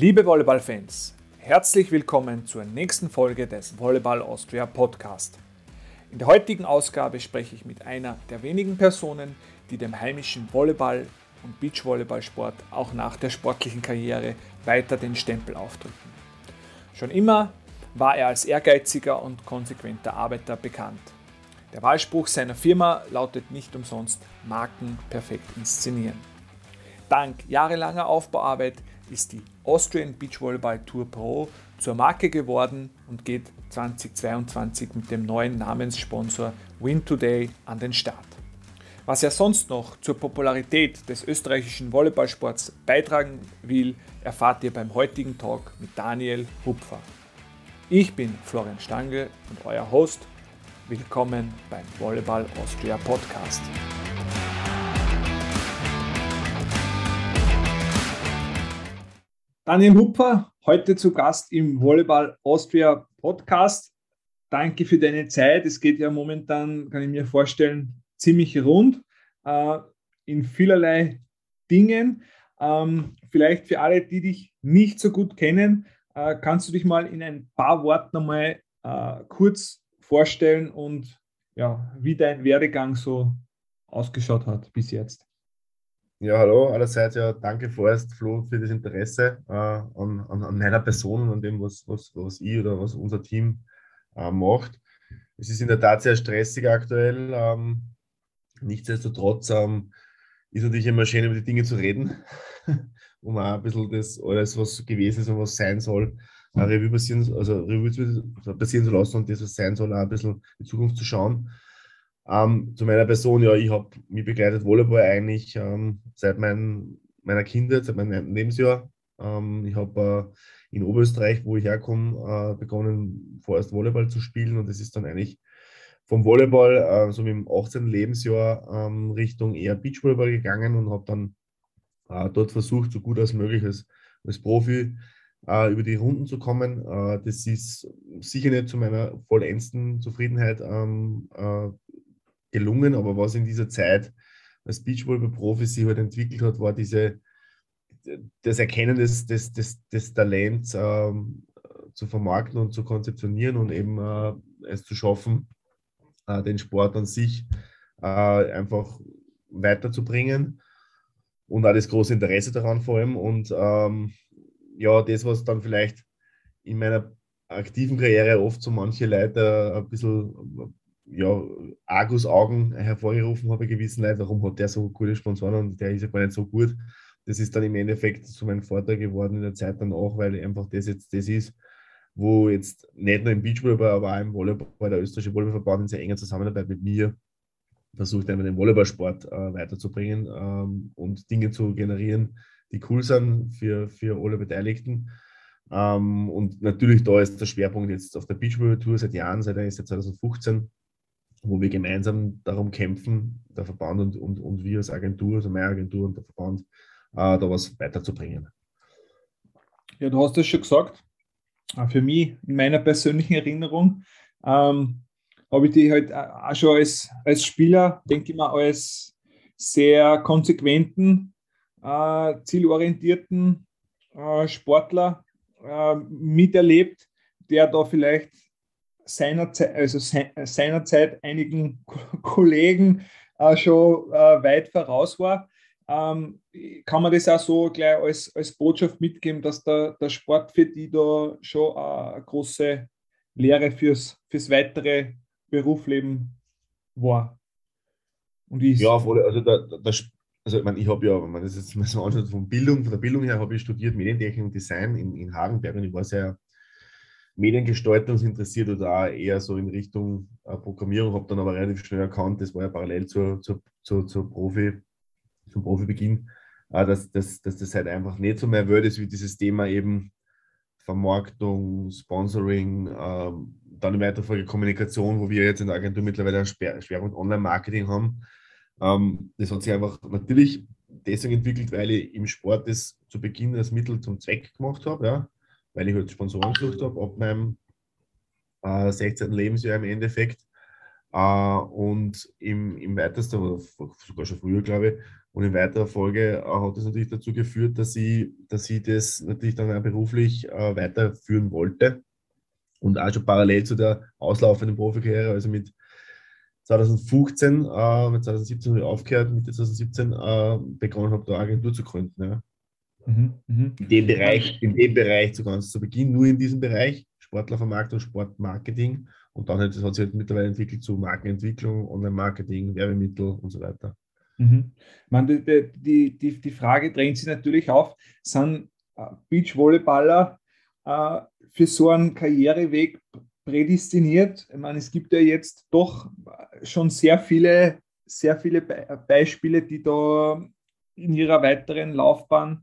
Liebe Volleyballfans, herzlich willkommen zur nächsten Folge des Volleyball Austria Podcast. In der heutigen Ausgabe spreche ich mit einer der wenigen Personen, die dem heimischen Volleyball und Beachvolleyballsport auch nach der sportlichen Karriere weiter den Stempel aufdrücken. Schon immer war er als ehrgeiziger und konsequenter Arbeiter bekannt. Der Wahlspruch seiner Firma lautet nicht umsonst Marken perfekt inszenieren. Dank jahrelanger Aufbauarbeit ist die Austrian Beach Volleyball Tour Pro zur Marke geworden und geht 2022 mit dem neuen Namenssponsor Win Today an den Start. Was er sonst noch zur Popularität des österreichischen Volleyballsports beitragen will, erfahrt ihr beim heutigen Talk mit Daniel Hupfer. Ich bin Florian Stange und euer Host. Willkommen beim Volleyball Austria Podcast. Daniel Hupfer, heute zu Gast im Volleyball Austria Podcast. Danke für deine Zeit. Es geht ja momentan, kann ich mir vorstellen, ziemlich rund äh, in vielerlei Dingen. Ähm, vielleicht für alle, die dich nicht so gut kennen, äh, kannst du dich mal in ein paar Worten nochmal äh, kurz vorstellen und ja, wie dein Werdegang so ausgeschaut hat bis jetzt. Ja, hallo allerseits. Ja, danke vorerst, Flo, für das Interesse äh, an, an, an, meiner Person und an dem, was, was, was ich oder was unser Team äh, macht. Es ist in der Tat sehr stressig aktuell. Ähm, nichtsdestotrotz ähm, ist natürlich immer schön, über die Dinge zu reden, um auch ein bisschen das alles, was gewesen ist und was sein soll, äh, Revue passieren, also Revue passieren zu lassen und das, was sein soll, auch ein bisschen in die Zukunft zu schauen. Ähm, zu meiner Person, ja, ich habe mich begleitet Volleyball eigentlich ähm, seit mein, meiner Kindheit, seit meinem Lebensjahr. Ähm, ich habe äh, in Oberösterreich, wo ich herkomme, äh, begonnen, vorerst Volleyball zu spielen und es ist dann eigentlich vom Volleyball, äh, so im 18. Lebensjahr, ähm, Richtung eher Beachvolleyball gegangen und habe dann äh, dort versucht, so gut als möglich als, als Profi äh, über die Runden zu kommen. Äh, das ist sicher nicht zu meiner vollendsten Zufriedenheit ähm, gelungen, aber was in dieser Zeit als Beachvolleyball-Profi sich halt entwickelt hat, war diese, das Erkennen des, des, des, des Talents ähm, zu vermarkten und zu konzeptionieren und eben äh, es zu schaffen, äh, den Sport an sich äh, einfach weiterzubringen und auch das große Interesse daran vor allem. Und ähm, ja, das, was dann vielleicht in meiner aktiven Karriere oft so manche Leute ein bisschen ja, Argus-Augen hervorgerufen habe, gewissen Leuten, warum hat der so gute Sponsoren und der ist ja gar nicht so gut. Das ist dann im Endeffekt zu meinem Vorteil geworden in der Zeit dann auch, weil einfach das jetzt das ist, wo jetzt nicht nur im Beachvolleyball, aber auch im Volleyball, der österreichische Volleyballverband in sehr enger Zusammenarbeit mit mir versucht, einfach den Volleyballsport äh, weiterzubringen ähm, und Dinge zu generieren, die cool sind für, für alle Beteiligten. Ähm, und natürlich da ist der Schwerpunkt jetzt auf der Beachvolleyball-Tour seit Jahren, seit, seit 2015 wo wir gemeinsam darum kämpfen, der Verband und, und, und wir als Agentur, also meine Agentur und der Verband, äh, da was weiterzubringen. Ja, du hast es schon gesagt. Äh, für mich, in meiner persönlichen Erinnerung, ähm, habe ich dich halt auch schon als, als Spieler, denke ich mal, als sehr konsequenten, äh, zielorientierten äh, Sportler äh, miterlebt, der da vielleicht seinerzeit, also seinerzeit einigen Kollegen äh, schon äh, weit voraus war. Ähm, kann man das auch so gleich als, als Botschaft mitgeben, dass der, der Sport für die da schon eine große Lehre fürs, fürs weitere Berufsleben war? Und ist. Ja, also, der, der, also ich, meine, ich habe ja, wenn man das jetzt mal so anschaut, von Bildung, von der Bildung her habe ich studiert Medientechnik und Design in, in Hagenberg und ich war sehr Mediengestaltung interessiert oder auch eher so in Richtung äh, Programmierung, habe dann aber relativ schnell erkannt, das war ja parallel zur, zur, zur, zur Profi, zum Profibeginn, äh, dass, dass, dass das halt einfach nicht so mehr wird, ist wie dieses Thema eben Vermarktung, Sponsoring, äh, dann in weiterer Folge Kommunikation, wo wir jetzt in der Agentur mittlerweile einen Schwerpunkt Online-Marketing haben. Ähm, das hat sich einfach natürlich deswegen entwickelt, weil ich im Sport das zu Beginn als Mittel zum Zweck gemacht habe. Ja weil ich halt Sponsoren gesucht habe, ab meinem äh, 16. Lebensjahr im Endeffekt. Äh, und im, im weitesten, oder sogar schon früher, glaube ich, und in weiterer Folge äh, hat das natürlich dazu geführt, dass ich, dass ich das natürlich dann auch beruflich äh, weiterführen wollte. Und auch schon parallel zu der auslaufenden Profikarriere, also mit 2015, äh, mit 2017 habe ich aufgehört, Mitte 2017 äh, begonnen habe, da Agentur zu gründen. Ja. Mhm, mh. In dem Bereich, in dem Bereich zu ganz zu Beginn, nur in diesem Bereich, Sportlervermarktung, Sportmarketing. Und dann hat, das hat sich halt mittlerweile entwickelt zu Markenentwicklung, Online-Marketing, Werbemittel und so weiter. Mhm. Man, die, die, die, die Frage drängt sich natürlich auf, sind äh, Beachvolleyballer äh, für so einen Karriereweg prädestiniert? Ich meine, es gibt ja jetzt doch schon sehr viele, sehr viele Be Beispiele, die da in ihrer weiteren Laufbahn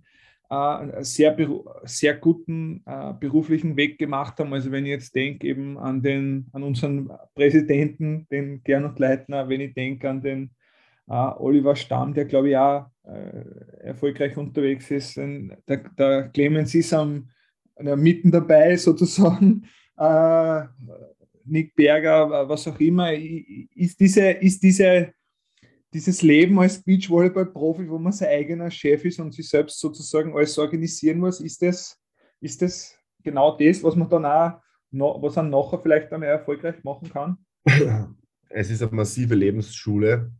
äh, sehr, sehr guten äh, beruflichen Weg gemacht haben. Also wenn ich jetzt denke eben an, den, an unseren Präsidenten, den Gernot Leitner, wenn ich denke an den äh, Oliver Stamm, der glaube ich auch äh, erfolgreich unterwegs ist, der, der Clemens ist am, mitten dabei sozusagen. Äh, Nick Berger, was auch immer, ist diese, ist diese dieses Leben als Beachvolleyball-Profi, wo man sein eigener Chef ist und sich selbst sozusagen alles organisieren muss, ist das, ist das genau das, was man dann auch, noch, was man nachher vielleicht dann erfolgreich machen kann? Es ist eine massive Lebensschule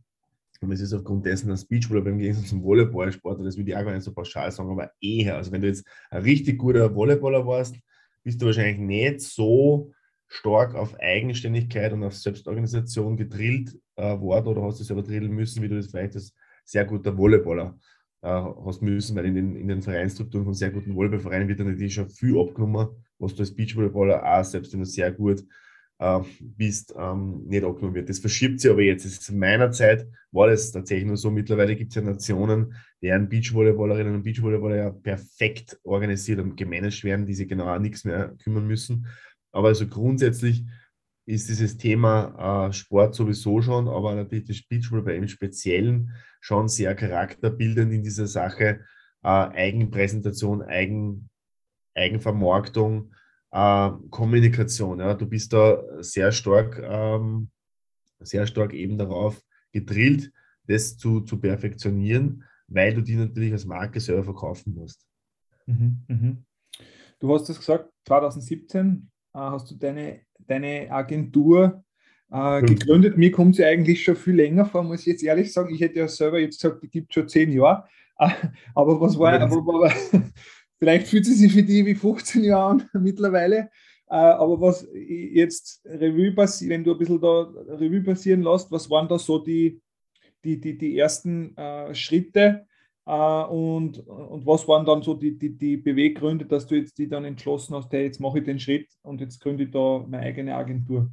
und es ist aufgrund dessen, dass Beachvolleyball im Gegensatz zum Volleyballsport, das würde ich auch gar nicht so pauschal sagen, aber eher, also wenn du jetzt ein richtig guter Volleyballer warst, bist du wahrscheinlich nicht so stark auf Eigenständigkeit und auf Selbstorganisation gedrillt äh, oder hast du selber drillen müssen, wie du das vielleicht als sehr guter Volleyballer äh, hast müssen, weil in den, in den Vereinsstrukturen von sehr guten Volleyballvereinen wird dann natürlich schon viel abgenommen, was du als Beachvolleyballer auch, selbst wenn du sehr gut äh, bist, ähm, nicht abgenommen wird. Das verschiebt sich aber jetzt. Das in meiner Zeit war das tatsächlich nur so. Mittlerweile gibt es ja Nationen, deren Beachvolleyballerinnen und Beachvolleyballer ja perfekt organisiert und gemanagt werden, die sich genau an nichts mehr kümmern müssen. Aber also grundsätzlich ist dieses Thema äh, Sport sowieso schon, aber natürlich das Beachvolleyball im Speziellen schon sehr charakterbildend in dieser Sache. Äh, Eigenpräsentation, Eigen, Eigenvermarktung, äh, Kommunikation. Ja. Du bist da sehr stark, ähm, sehr stark eben darauf gedrillt, das zu, zu perfektionieren, weil du die natürlich als Marke selber verkaufen musst. Mhm, mhm. Du hast es gesagt, 2017 äh, hast du deine, deine Agentur äh, gegründet. Mir kommt sie eigentlich schon viel länger vor, muss ich jetzt ehrlich sagen. Ich hätte ja selber jetzt gesagt, die gibt schon zehn Jahre. aber was war, aber, aber, vielleicht fühlt sie sich für die wie 15 Jahre an mittlerweile. Äh, aber was jetzt Revue passiert, wenn du ein bisschen da Revue passieren lässt, was waren da so die, die, die, die ersten äh, Schritte, und, und was waren dann so die, die, die Beweggründe, dass du jetzt die dann entschlossen hast, hey, jetzt mache ich den Schritt und jetzt gründe ich da meine eigene Agentur?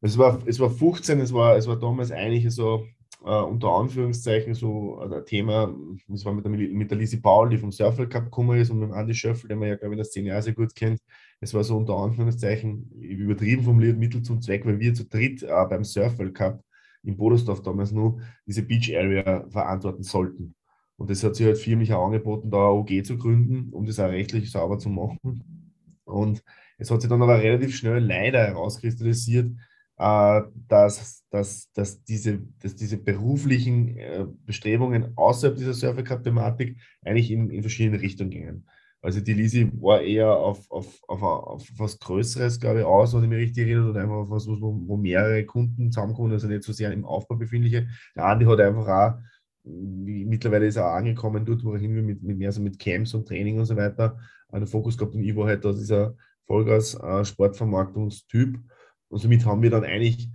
Es war, es war 15, es war, es war damals eigentlich so uh, unter Anführungszeichen so ein Thema, das war mit der, mit der Lisi Paul, die vom Surfer Cup gekommen ist und mit dem Andy Schöffel, den man ja, glaube ich, in der Szene Jahre sehr gut kennt. Es war so unter Anführungszeichen übertrieben formuliert Mittel zum Zweck, weil wir zu dritt uh, beim Surfer Cup in Bodosdorf damals nur diese Beach Area verantworten sollten. Und das hat sich halt firmlich auch angeboten, da eine OG zu gründen, um das auch rechtlich sauber zu machen. Und es hat sich dann aber relativ schnell leider herauskristallisiert, äh, dass, dass, dass, diese, dass diese beruflichen äh, Bestrebungen außerhalb dieser Surfer Cup-Thematik eigentlich in, in verschiedene Richtungen gingen. Also die Lisi war eher auf, auf, auf, auf was Größeres, glaube ich, aus, wenn ich mich richtig erinnere, oder einfach auf was, wo, wo mehrere Kunden zusammenkommen, also nicht so sehr im Aufbau befindliche. Der Andi hat einfach auch mittlerweile ist er auch angekommen dort, wo er hin will, mit, mit mehr so mit Camps und Training und so weiter. Den Fokus gehabt und ich war halt da dieser Vollgas-Sportvermarktungstyp. Äh, und somit haben wir dann eigentlich,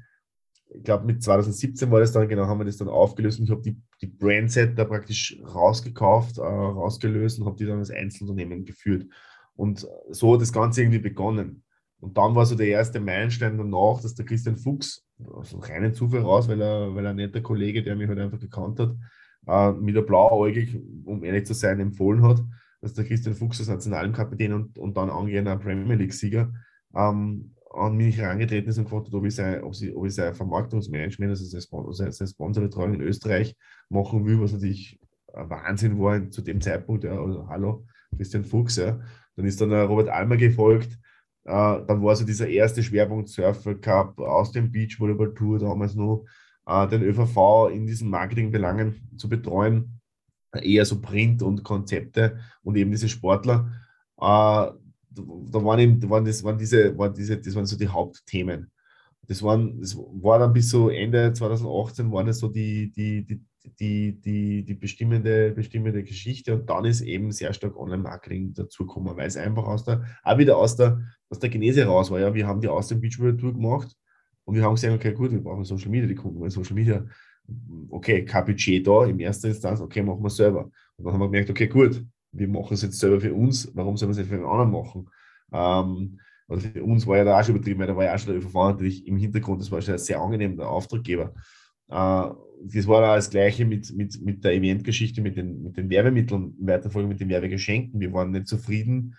ich glaube mit 2017 war das dann, genau, haben wir das dann aufgelöst und ich habe die, die Brandset da praktisch rausgekauft, äh, rausgelöst und habe die dann als Einzelunternehmen geführt. Und so hat das Ganze irgendwie begonnen. Und dann war so der erste Meilenstein danach, dass der Christian Fuchs, aus einem reinen Zufall raus, weil er, weil er ein netter Kollege, der mich halt einfach gekannt hat, äh, mit der blauäugig, um ehrlich zu sein, empfohlen hat, dass der Christian Fuchs als Nationalkapitän und, und dann angehender Premier League-Sieger ähm, an mich herangetreten ist und gefragt hat, ob ich sein, ob sie, ob ich sein Vermarktungsmanagement, also sein, Sponsor, sein Sponsorbetreuung in Österreich machen will, was natürlich ein Wahnsinn war zu dem Zeitpunkt. Ja, also, hallo, Christian Fuchs. Ja. Dann ist dann der Robert Almer gefolgt, Äh, dann war so dieser erste Schwerpunkt Surfer Cup aus dem Beach Volleyball Tour damals noch, äh, den ÖVV in diesen Marketingbelangen zu betreuen, eher so Print und Konzepte und eben diese Sportler. Äh, da waren eben, waren das, waren diese, waren diese, das waren so die Hauptthemen. Das, waren, das war dann bis so Ende 2018 waren es so die, die, die, die, die, die bestimmende, bestimmende Geschichte und dann ist eben sehr stark Online-Marketing dazugekommen, weil es einfach aus der, auch wieder aus der, aus der Genese raus war. Ja, wir haben die aus dem Beachball Tour gemacht und wir haben gesagt, okay, gut, wir brauchen Social Media, die Kunden wollen Social Media. Okay, kein Budget da im ersten Instanz, okay, machen wir selber. Und dann haben wir gemerkt, okay, gut, wir machen es jetzt selber für uns, warum sollen wir es nicht für einen anderen machen? Ähm, oder für uns war ja da auch schon übertrieben, weil da war ja auch schon der ÖVV natürlich im Hintergrund, das war schon sehr angenehm, der Auftraggeber. Äh, das war auch das Gleiche mit, mit, mit der Eventgeschichte, mit den, mit den Werbemitteln, in weiterer Folge mit den Werbegeschenken. Wir waren nicht zufrieden,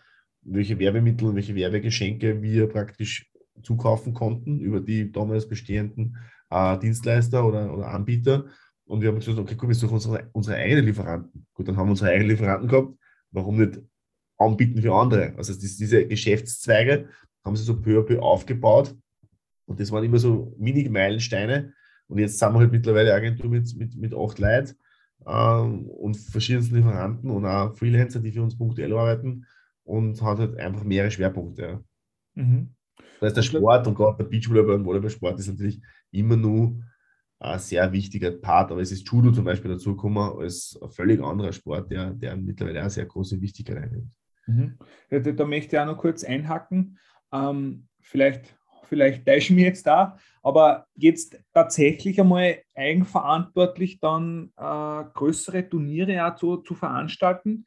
welche Werbemittel, welche Werbegeschenke wir praktisch zukaufen konnten über die damals bestehenden äh, Dienstleister oder, oder Anbieter. Und wir haben gesagt, okay, gut, wir suchen unsere, unsere eigenen Lieferanten. Gut, dann haben wir unsere eigenen Lieferanten gehabt. Warum nicht anbieten für andere? Also das, diese Geschäftszweige haben sie so peu à peu aufgebaut. Und das waren immer so Mini-Meilensteine. Und jetzt sind wir halt mittlerweile Agentur mit, mit, mit acht Leuten ähm, und verschiedensten Lieferanten und auch Freelancer, die für uns punktuell arbeiten und hat halt einfach mehrere Schwerpunkte. Mhm. Das heißt, der Sport und gerade der Beachvolleyball und Volleyballsport ist natürlich immer nur ein sehr wichtiger Part, aber es ist Judo zum Beispiel dazugekommen als ein völlig anderer Sport, der, der mittlerweile auch sehr große Wichtigkeit einnimmt. Mhm. Da, da, möchte ich auch noch kurz einhacken. Ähm, vielleicht, vielleicht täuschen wir jetzt da, aber jetzt tatsächlich einmal eigenverantwortlich dann äh, größere Turniere auch zu, zu veranstalten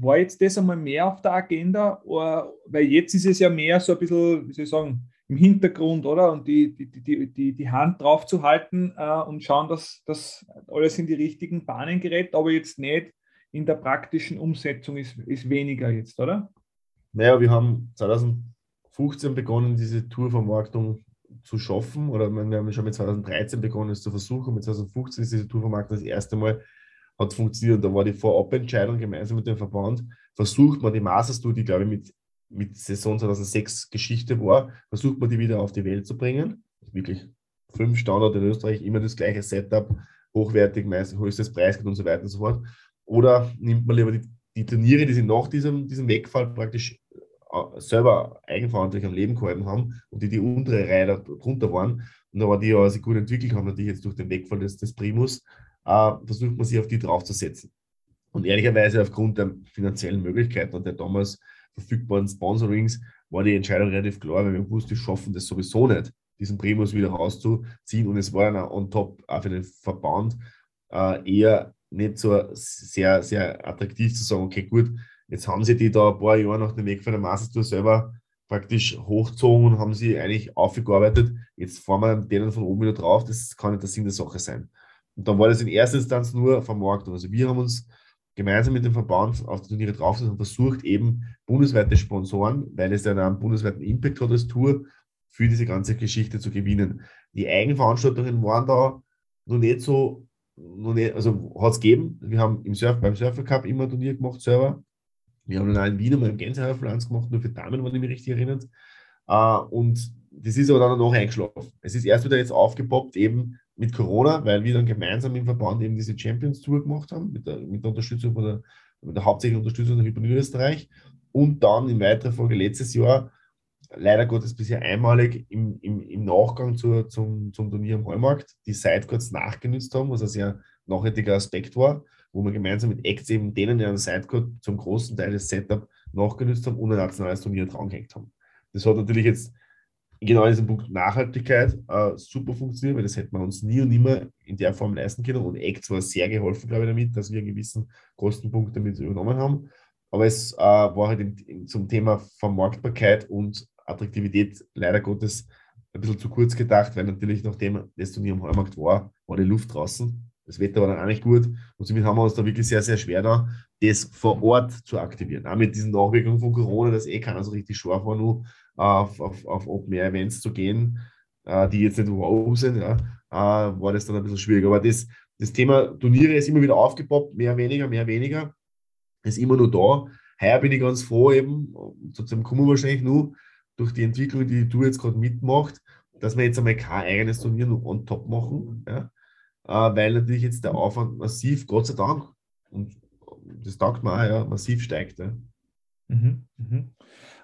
war jetzt das einmal mehr auf der Agenda? Oder, weil jetzt ist es ja mehr so ein bisschen, wie soll ich sagen, im Hintergrund, oder? Und die, die, die, die, die Hand drauf zu halten äh, und schauen, dass das alles in die richtigen Bahnen gerät, aber jetzt nicht in der praktischen Umsetzung ist, ist weniger jetzt, oder? Naja, wir haben 2015 begonnen, diese Tourvermarktung zu schaffen, oder wir haben schon mit 2013 begonnen, es zu versuchen. Mit 2015 ist diese Tourvermarktung das erste Mal hat funktioniert. Da war die Vorabentscheidung gemeinsam mit dem Verband. Versucht man die Masters Tour, die glaube ich mit, mit Saison 2006 Geschichte war, versucht man die wieder auf die Welt zu bringen. Wirklich fünf Standard in Österreich, immer das gleiche Setup, hochwertig, meistens höchstes Preis und so weiter und so fort. Oder nimmt man lieber die, die Turniere, die sie nach diesem, diesem Wegfall praktisch äh, selber eigenverantwortlich am Leben gehalten haben und die die untere Reihe darunter waren. Und aber die ja sich gut entwickelt haben, natürlich jetzt durch den Wegfall des, des Primus, äh, versucht man sich auf die draufzusetzen. Und ehrlicherweise aufgrund der finanziellen Möglichkeiten und der damals verfügbaren Sponsorings war die Entscheidung relativ klar, weil wir wussten, wir schaffen das sowieso nicht, diesen Primus wieder rauszuziehen. Und es war dann on top auch für den Verband äh, eher nicht so sehr, sehr attraktiv zu sagen, okay, gut, jetzt haben sie die da ein paar Jahre nach dem Weg von der Masters Tour selber praktisch hochgezogen und haben sie eigentlich aufgearbeitet. Jetzt fahren wir denen von oben wieder drauf. Das kann nicht der Sinn der Sache sein. Und dann war das in erster Instanz nur Vermarktung. Also wir haben uns gemeinsam mit dem Verband auf die Turniere draufgesetzt und versucht eben bundesweite Sponsoren, weil es ja einen bundesweiten Impact hat als Tour, für diese ganze Geschichte zu gewinnen. Die Eigenveranstaltungen waren da noch nicht so, noch nicht, also hat es gegeben. Wir haben im Surf, beim Surfer Cup immer ein Turnier gemacht selber. Wir haben dann in Wien mal im Gänsehäufer gemacht, nur für Damen, wenn ich mich richtig erinnert. Uh, und das ist aber dann noch eingeschlafen. Es ist erst wieder jetzt aufgepoppt, eben mit Corona, weil wir dann gemeinsam im Verband eben diese Champions Tour gemacht haben, mit der, mit der Unterstützung von der, mit der hauptsächlichen Unterstützung der Hypernie Österreich. Und dann in weiterer Folge letztes Jahr, leider Gottes bisher einmalig im, im, im Nachgang zur, zum, zum Turnier am Heumarkt, die Sidecourts nachgenützt haben, was ein sehr nachhaltiger Aspekt war, wo wir gemeinsam mit Acts eben denen, die einen Sidecourt zum großen Teil des Setup nachgenützt haben und ein nationales Turnier drangehängt haben. Das hat natürlich jetzt genau in diesem Punkt Nachhaltigkeit äh, super funktioniert, weil das hätte man uns nie und nimmer in der Form leisten können. Und Act war sehr geholfen, glaube ich, damit, dass wir einen gewissen Kostenpunkt damit übernommen haben. Aber es äh, war halt in, in, zum Thema Vermarktbarkeit und Attraktivität leider Gottes ein bisschen zu kurz gedacht, weil natürlich nachdem das Turnier am Heumarkt war, war die Luft draußen. Das Wetter war dann auch nicht gut und somit haben wir uns da wirklich sehr, sehr schwer da, das vor Ort zu aktivieren. Auch mit diesen Nachwirkungen von Corona, dass eh keiner so richtig scharf war, nur auf, auf, auf Open-Air-Events zu gehen, äh, die jetzt nicht wow sind, ja, äh, war das dann ein bisschen schwierig. Aber das, das Thema Turniere ist immer wieder aufgepoppt, mehr, weniger, mehr, weniger. Ist immer nur da. heuer bin ich ganz froh eben, sozusagen kommen wir wahrscheinlich nur durch die Entwicklung, die du jetzt gerade mitmachst, dass wir jetzt einmal kein eigenes Turnier nur on top machen, ja? Äh, weil natürlich jetzt der Aufwand massiv, Gott sei Dank, und das taugt mir auch, ja, massiv steigt. Ja. Mhm, mhm.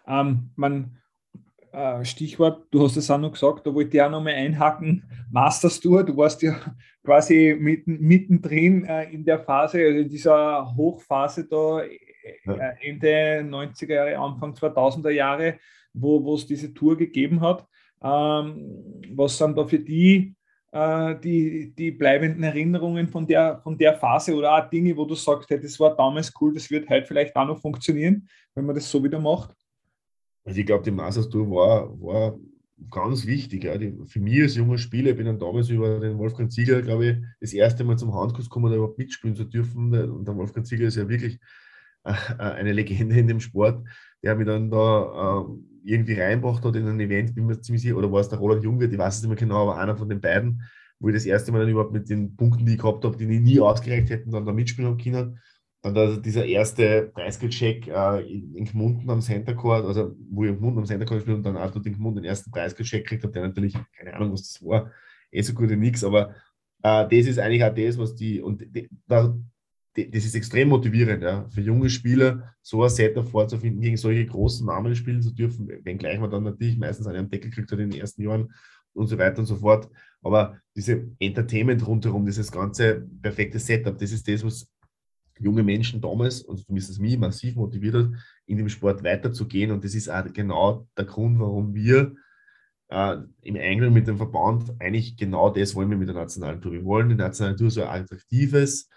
Ähm, man, Stichwort, du hast es auch noch gesagt, da wollte ich auch noch mal einhaken, Masters Tour, du warst ja quasi mitten, mittendrin äh, in der Phase, also in dieser Hochphase da, äh, Ende 90er Jahre, Anfang 2000er Jahre, wo es diese Tour gegeben hat. Ähm, was sind da für die, äh, die, die bleibenden Erinnerungen von der, von der Phase oder auch Dinge, wo du sagst, hey, das war damals cool, das wird heute vielleicht auch noch funktionieren, wenn man das so wieder macht? Also ich glaube, die Masters Tour war, war ganz wichtig. Ja. Die, für mich als junger Spieler, ich bin dann damals über den Wolfgang Ziegler, glaube ich, das erste Mal zum Handkurs gekommen, da überhaupt mitspielen zu dürfen. Und der Wolfgang Ziegler ist ja wirklich äh, eine Legende in dem Sport. Der mich dann da äh, irgendwie reinbracht hat in ein Event, bin mir ziemlich sicher, oder war es der Roland Junge, ich weiß es nicht mehr genau, aber einer von den beiden, wo ich das erste Mal dann überhaupt mit den Punkten, die ich gehabt habe, die ich nie ausgereicht hätten, dann da mitspielen habe können. Dann also dieser erste Preisgeldcheck äh, in, in Gmunden am Center Court, also wo ich in Gmunden am Center Court gespielt und dann auch dort in Gmunden den ersten Preisgeldcheck gekriegt habe, der natürlich, keine Ahnung, was das war, eh so gut wie nichts, aber äh, das ist eigentlich auch das, was die, und die, da, die, das ist extrem motivierend, ja, für junge Spieler so ein Setup vorzufinden, gegen solche großen Namen spielen zu dürfen, wenngleich man dann natürlich meistens einen Deckel kriegt in den ersten Jahren und so weiter und so fort. Aber diese Entertainment rundherum, dieses ganze perfekte Setup, das ist das, was junge Menschen damals, und zumindest mich, massiv motiviert hat, in dem Sport weiterzugehen. Und das ist auch genau der Grund, warum wir äh, im Einklang mit dem Verband eigentlich genau das wollen wir mit der nationalen Tour. Wir wollen die nationale Tour so ein attraktives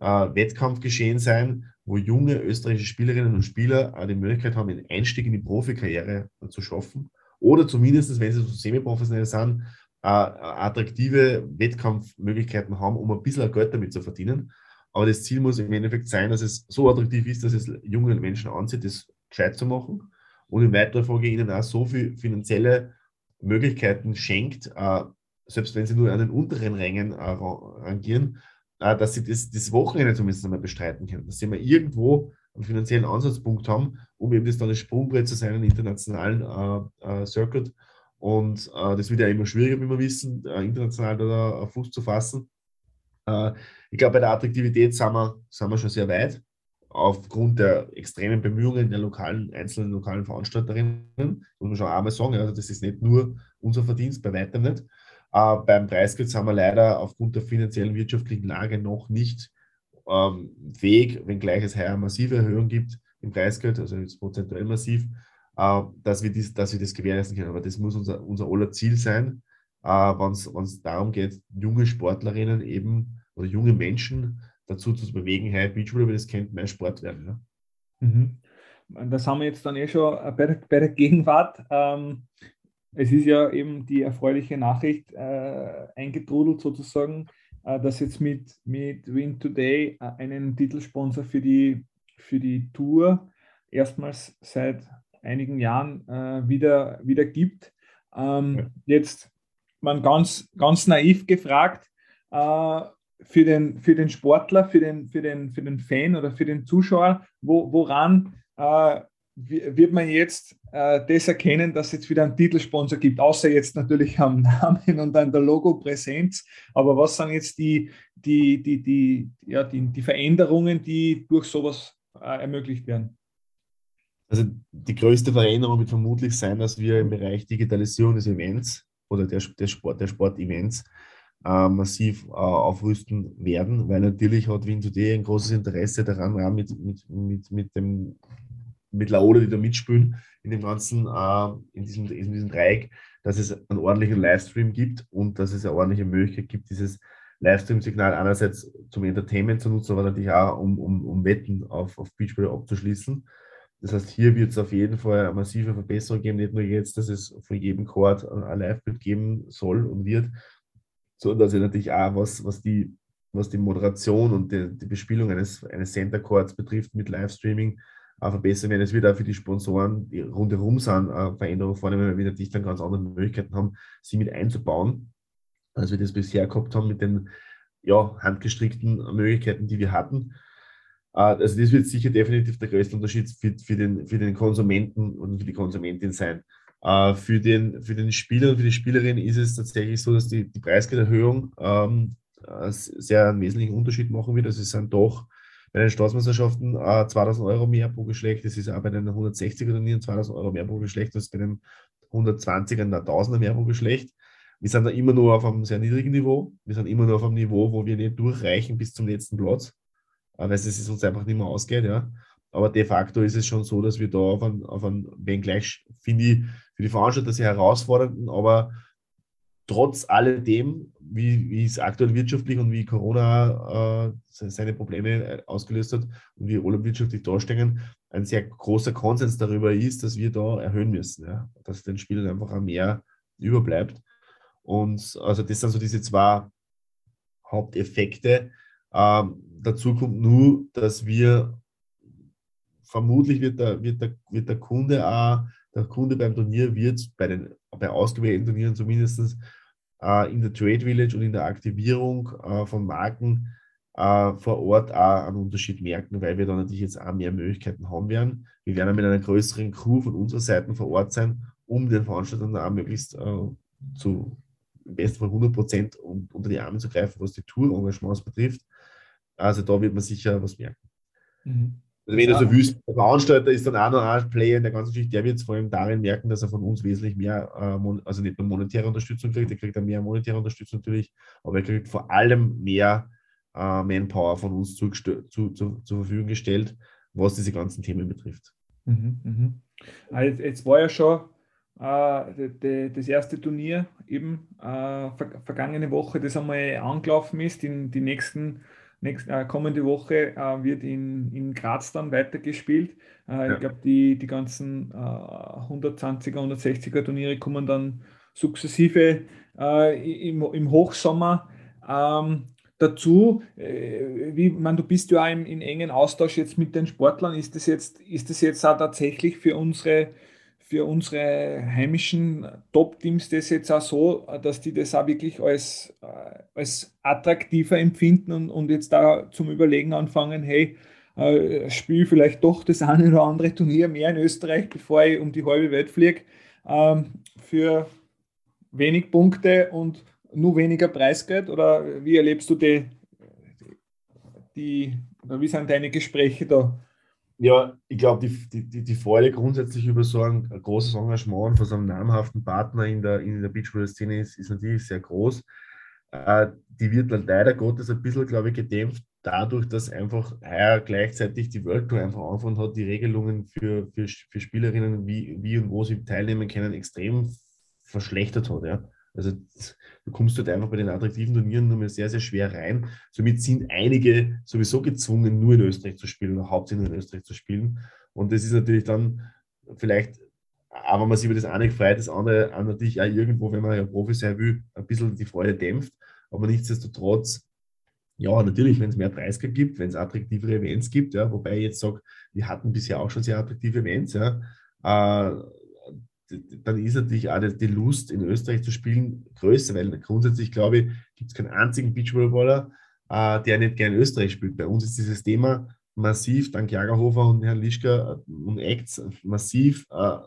äh, Wettkampfgeschehen sein, wo junge österreichische Spielerinnen und Spieler äh, die Möglichkeit haben, einen Einstieg in die Profikarriere zu schaffen. Oder zumindest, wenn sie so semi-professionell sind, äh, attraktive Wettkampfmöglichkeiten haben, um ein bisschen Geld damit zu verdienen. Aber das Ziel muss im Endeffekt sein, dass es so attraktiv ist, dass es jungen Menschen anzieht, das gescheit zu machen und in weiterer Folge ihnen auch so viele finanzielle Möglichkeiten schenkt, äh, selbst wenn sie nur an den unteren Rängen äh, rangieren, äh, dass sie das, das Wochenende zumindest einmal bestreiten können, dass sie mal irgendwo einen finanziellen Ansatzpunkt haben, um eben das dann ein Sprungbrett zu sein im internationalen äh, äh, Circuit. Und äh, das wird ja immer schwieriger, wie wir wissen, äh, international da Fuß zu fassen. Äh, ich glaube, bei der Attraktivität sind wir, sind wir schon sehr weit, aufgrund der extremen Bemühungen der lokalen, einzelnen lokalen Veranstalterinnen, muss man schon einmal sagen, also das ist nicht nur unser Verdienst, bei weitem nicht. Äh, beim Preisgeld sind wir leider aufgrund der finanziellen wirtschaftlichen Lage noch nicht ähm, fähig, wenngleich es heuer massive Erhöhungen gibt im Preisgeld, also jetzt prozentuell massiv, äh, dass, wir dies, dass wir das gewährleisten können. Aber das muss unser, unser aller Ziel sein, äh, wenn es darum geht, junge Sportlerinnen eben oder junge Menschen dazu zu bewegen, hey, Beachvolleyball, das kennt mein Sport werden. Ja. Mhm. Das haben wir jetzt dann eh schon bei der, bei der Gegenwart. Ähm, es ist ja eben die erfreuliche Nachricht äh, eingetrudelt sozusagen, äh, dass jetzt mit, mit Win Today äh, einen Titelsponsor für die, für die Tour erstmals seit einigen Jahren äh, wieder, wieder gibt. Ähm, ja. Jetzt man ganz, ganz naiv gefragt, äh, für, den, für den Sportler, für den, für, den, für den Fan oder für den Zuschauer, wo, woran äh, wird man jetzt äh, das erkennen, dass es jetzt wieder einen Titelsponsor gibt, außer jetzt natürlich am Namen und an der Logo-Präsenz. Aber was sind jetzt die, die, die, die, ja, die, die Veränderungen, die durch sowas äh, ermöglicht werden? Also die größte Veränderung wird vermutlich sein, dass wir im Bereich Digitalisierung des Events oder der, der Sport, der Sportevents äh, massiv äh, aufrüsten werden, weil natürlich hat Wien Today ein großes Interesse daran, ja, mit, mit, mit, mit dem mit Laola, die da mitspielen, in dem ganzen, äh, in, diesem, in diesem Dreieck, dass es einen ordentlichen Livestream gibt und dass es eine ordentliche Möglichkeit gibt, dieses Livestream-Signal einerseits zum Entertainment zu nutzen, aber natürlich auch, um, um, um Wetten auf, auf Beachball abzuschließen. Das heißt, hier wird es auf jeden Fall eine massive Verbesserung geben, nicht nur jetzt, dass es von jedem Chord ein Live-Bild geben soll und wird, sondern dass es natürlich auch, was, was, die, was die Moderation und die, die Bespielung eines, eines Center Chords betrifft mit Livestreaming, äh, verbessern werden. Es wird auch für die Sponsoren, die rundherum sind, äh, Veränderungen vornehmen, weil wir natürlich dann ganz andere Möglichkeiten haben, sie mit einzubauen, als wir das bisher gehabt haben mit den ja, handgestrickten Möglichkeiten, die wir hatten. also das wird sicher definitiv der größte Unterschied für, für, den, für den Konsumenten und für die Konsumentin sein. Äh, für, den, für den Spieler und für die Spielerin ist es tatsächlich so, dass die, die Preisgelderhöhung ähm, äh, sehr einen wesentlichen Unterschied machen wird. Also es sind doch bei den Staatsmeisterschaften äh, 2000 Euro mehr pro Geschlecht. Das ist auch bei den 160er Turnieren 2000 Euro mehr pro Geschlecht als bei den 120er, 1000er mehr pro Geschlecht. Wir sind da immer nur auf einem sehr niedrigen Niveau. Wir sind immer nur auf einem Niveau, wo wir nicht durchreichen bis zum letzten Platz, äh, weil es uns einfach nicht mehr ausgeht. Ja. Aber de facto ist es schon so, dass wir da auf einem, auf einem wenngleich, finde ich, für die Veranstalter sehr herausfordernden, aber trotz alledem, wie, wie es aktuell wirtschaftlich und wie Corona äh, seine Probleme äh, ausgelöst hat und wie alle wirtschaftlich dastehen, ein sehr großer Konsens darüber ist, dass wir da erhöhen müssen, ja? dass den Spielern einfach mehr überbleibt. Und also das sind so diese zwei Haupteffekte. Ähm, dazu kommt nur, dass wir vermutlich wird der, wird der, wird der Kunde auch, der Kunde beim Turnier wird bei den bei ausgewählten Turnieren zumindest äh, in der Trade Village und in der Aktivierung äh, von Marken äh, vor Ort auch einen Unterschied merken, weil wir da natürlich jetzt auch mehr Möglichkeiten haben werden. Wir werden mit einer größeren Crew von unserer Seite vor Ort sein, um den Veranstaltern auch möglichst äh, zu im besten Fall 100 Prozent unter die Arme zu greifen, was die Tour-Engagements betrifft. Also da wird man sicher was merken. Mhm. Also wenn du so willst, der Veranstalter ist dann auch noch ein Player in der ganzen Geschichte, der wird es vor allem darin merken, dass er von uns wesentlich mehr, äh, also nicht nur monetäre Unterstützung kriegt, er kriegt dann mehr monetäre Unterstützung natürlich, aber er kriegt vor allem mehr äh, Manpower von uns zu, zu, zu, zur Verfügung gestellt, was diese ganzen Themen betrifft. Mhm, mhm. Also jetzt war ja schon äh, das erste Turnier eben äh, vergangene Woche, das einmal angelaufen ist. In die nächsten Nächste, äh, kommende Woche äh, wird in, in Graz dann weitergespielt. Äh, ja. Ich glaube, die, die ganzen 120er, 160er Turniere kommen dann sukzessive äh, im, im Hochsommer. Ähm, dazu, äh, wie man, du bist ja auch im, in engen Austausch jetzt mit den Sportlern. Ist das jetzt, ist das jetzt auch tatsächlich für unsere für unsere heimischen Top-Teams das jetzt auch so, dass die das auch wirklich als, äh, als attraktiver empfinden und, und jetzt da zum Überlegen anfangen, hey, äh, spiele vielleicht doch das eine oder andere Turnier mehr in Österreich, bevor ich um die halbe Welt fliege, ähm, für wenig Punkte und nur weniger Preisgeld? Oder wie erlebst du die, die wie sind deine Gespräche da? Ja, ich glaube, die, die, die Freude grundsätzlich über so ein, ein, großes Engagement von so einem namhaften Partner in der, in der Beachvolleyball-Szene ist, ist natürlich sehr groß. Äh, die wird dann leider Gottes ein bisschen, glaube ich, gedämpft dadurch, dass einfach heuer gleichzeitig die World Tour einfach angefangen hat, die Regelungen für, für, für Spielerinnen, wie, wie und wo sie teilnehmen können, extrem verschlechtert hat. Ja. Also du kommst halt einfach bei den attraktiven Turnieren nur mehr sehr, sehr schwer rein. Somit sind einige sowieso gezwungen, nur in Österreich zu spielen oder hauptsächlich in Österreich zu spielen. Und das ist natürlich dann vielleicht, aber man sich über das eine freut, das andere natürlich auch irgendwo, wenn man ja Profi sein will, ein bisschen die Freude dämpft. Aber nichtsdestotrotz, ja, natürlich, wenn es mehr Preisgeld gibt, wenn es attraktivere Events gibt, ja, wobei ich jetzt sage, wir hatten bisher auch schon sehr attraktive Events, ja, äh, dann ist natürlich auch die Lust, in Österreich zu spielen, größer, weil grundsätzlich, glaube ich, gibt es keinen einzigen Beachvolleyballer, äh, der nicht gerne in Österreich spielt. Bei uns ist dieses Thema massiv, dank Jagerhofer und Herrn Lischka äh, und Acts, massiv äh,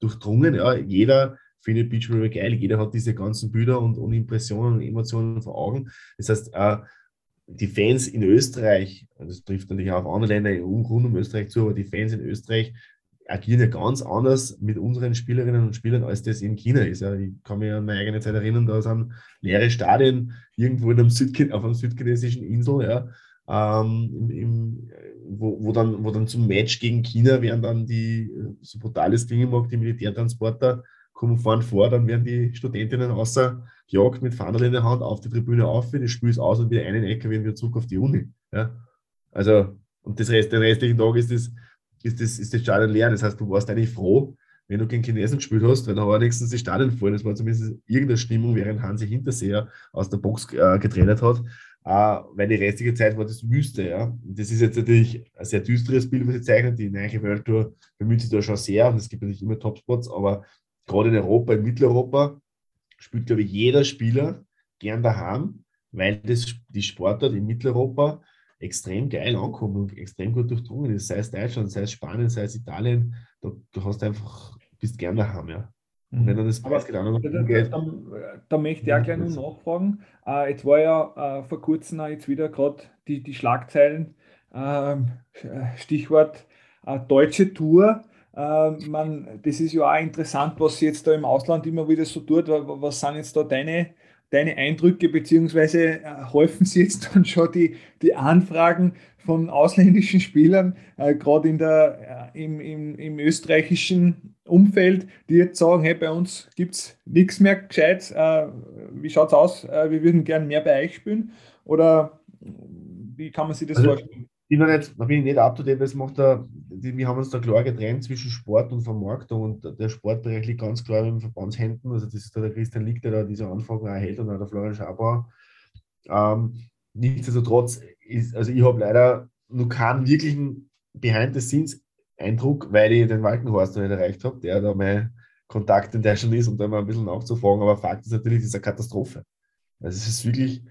durchdrungen. Ja. Jeder findet Beachvolleyball geil, jeder hat diese ganzen Bilder und, und Impressionen und Emotionen vor Augen. Das heißt, äh, die Fans in Österreich, das trifft natürlich auch auf andere Länder rund um Österreich zu, aber die Fans in Österreich agieren ja ganz anders mit unseren Spielerinnen und Spielern, als das in China ist. Ja, ich kann mich an meine eigene Zeit erinnern, da sind leere Stadien irgendwo in einem Südchen auf einer südchinesischen Insel, ja, ähm, im, wo, wo, dann, wo dann zum Match gegen China werden dann die, so brutal das klingen mag, die Militärtransporter kommen vorn vor, dann werden die Studentinnen außer gejagt mit Fahnen in der Hand auf die Tribüne auf, das Spiel ist aus und wieder einen LKW wieder zurück auf die Uni. Ja. Also, und das Rest, den restlichen Tag ist das ist das, ist das Stadion leer. Das heißt, du warst eigentlich froh, wenn du gegen Chinesen gespielt hast, weil da war wenigstens das Stadion voll. Das war zumindest irgendeine Stimmung, während Hansi Hinterseher aus der Box äh, getrennt hat. Äh, weil die restliche Zeit war das Wüste. Ja? das ist jetzt natürlich ein sehr düsteres Bild, was sie zeichnen. Die neue Welt Tour bemüht sich da schon sehr und es gibt natürlich immer Topspots, aber gerade in Europa, in Mitteleuropa, spielt, glaube ich, jeder Spieler gern daheim, weil das, die Sportart in Mitteleuropa extrem geil ankommt und extrem gut durchdrungen ist, sei es Deutschland, sei es Spanien, sei es Italien, da, du hast einfach, bist gern daheim, ja. Und wenn dann das Basket auch noch umgeht. Da, da, da, möchte ich auch gleich noch nachfragen. Äh, jetzt war ja äh, vor kurzem auch jetzt wieder gerade die, die Schlagzeilen, ähm, äh, Stichwort äh, deutsche Tour. Ähm, man, das ist ja auch interessant, was sie jetzt da im Ausland immer wieder so tut. Was sind jetzt da deine deine Eindrücke, beziehungsweise äh, häufen Sie jetzt dann schon die, die Anfragen von ausländischen Spielern, äh, gerade in der, äh, im, im, im österreichischen Umfeld, die jetzt sagen, hey, bei uns gibt es nichts mehr gescheit, äh, wie schaut es aus, äh, wir würden gern mehr bei euch spielen? Oder wie kann man sich das also, vorstellen? Bin nicht, da bin ich nicht up to date, das macht die, wir haben uns da klar getrennt zwischen Sport und Vermarktung und der Sportbereich liegt ganz klar im Verbandshänden. Also das ist da der Christian Lick, der da diese Anfragen erhält und auch der Florian Schabauer. Ähm, nichtsdestotrotz ist, also ich habe leider nur keinen wirklichen Behind the Scenes Eindruck, weil ich den Walkenhorst noch nicht erreicht habe, der da mein Kontakt in Deutschland ist, um da mal ein bisschen nachzufragen. Aber Fakt ist natürlich, das ist eine Katastrophe. Also es ist wirklich,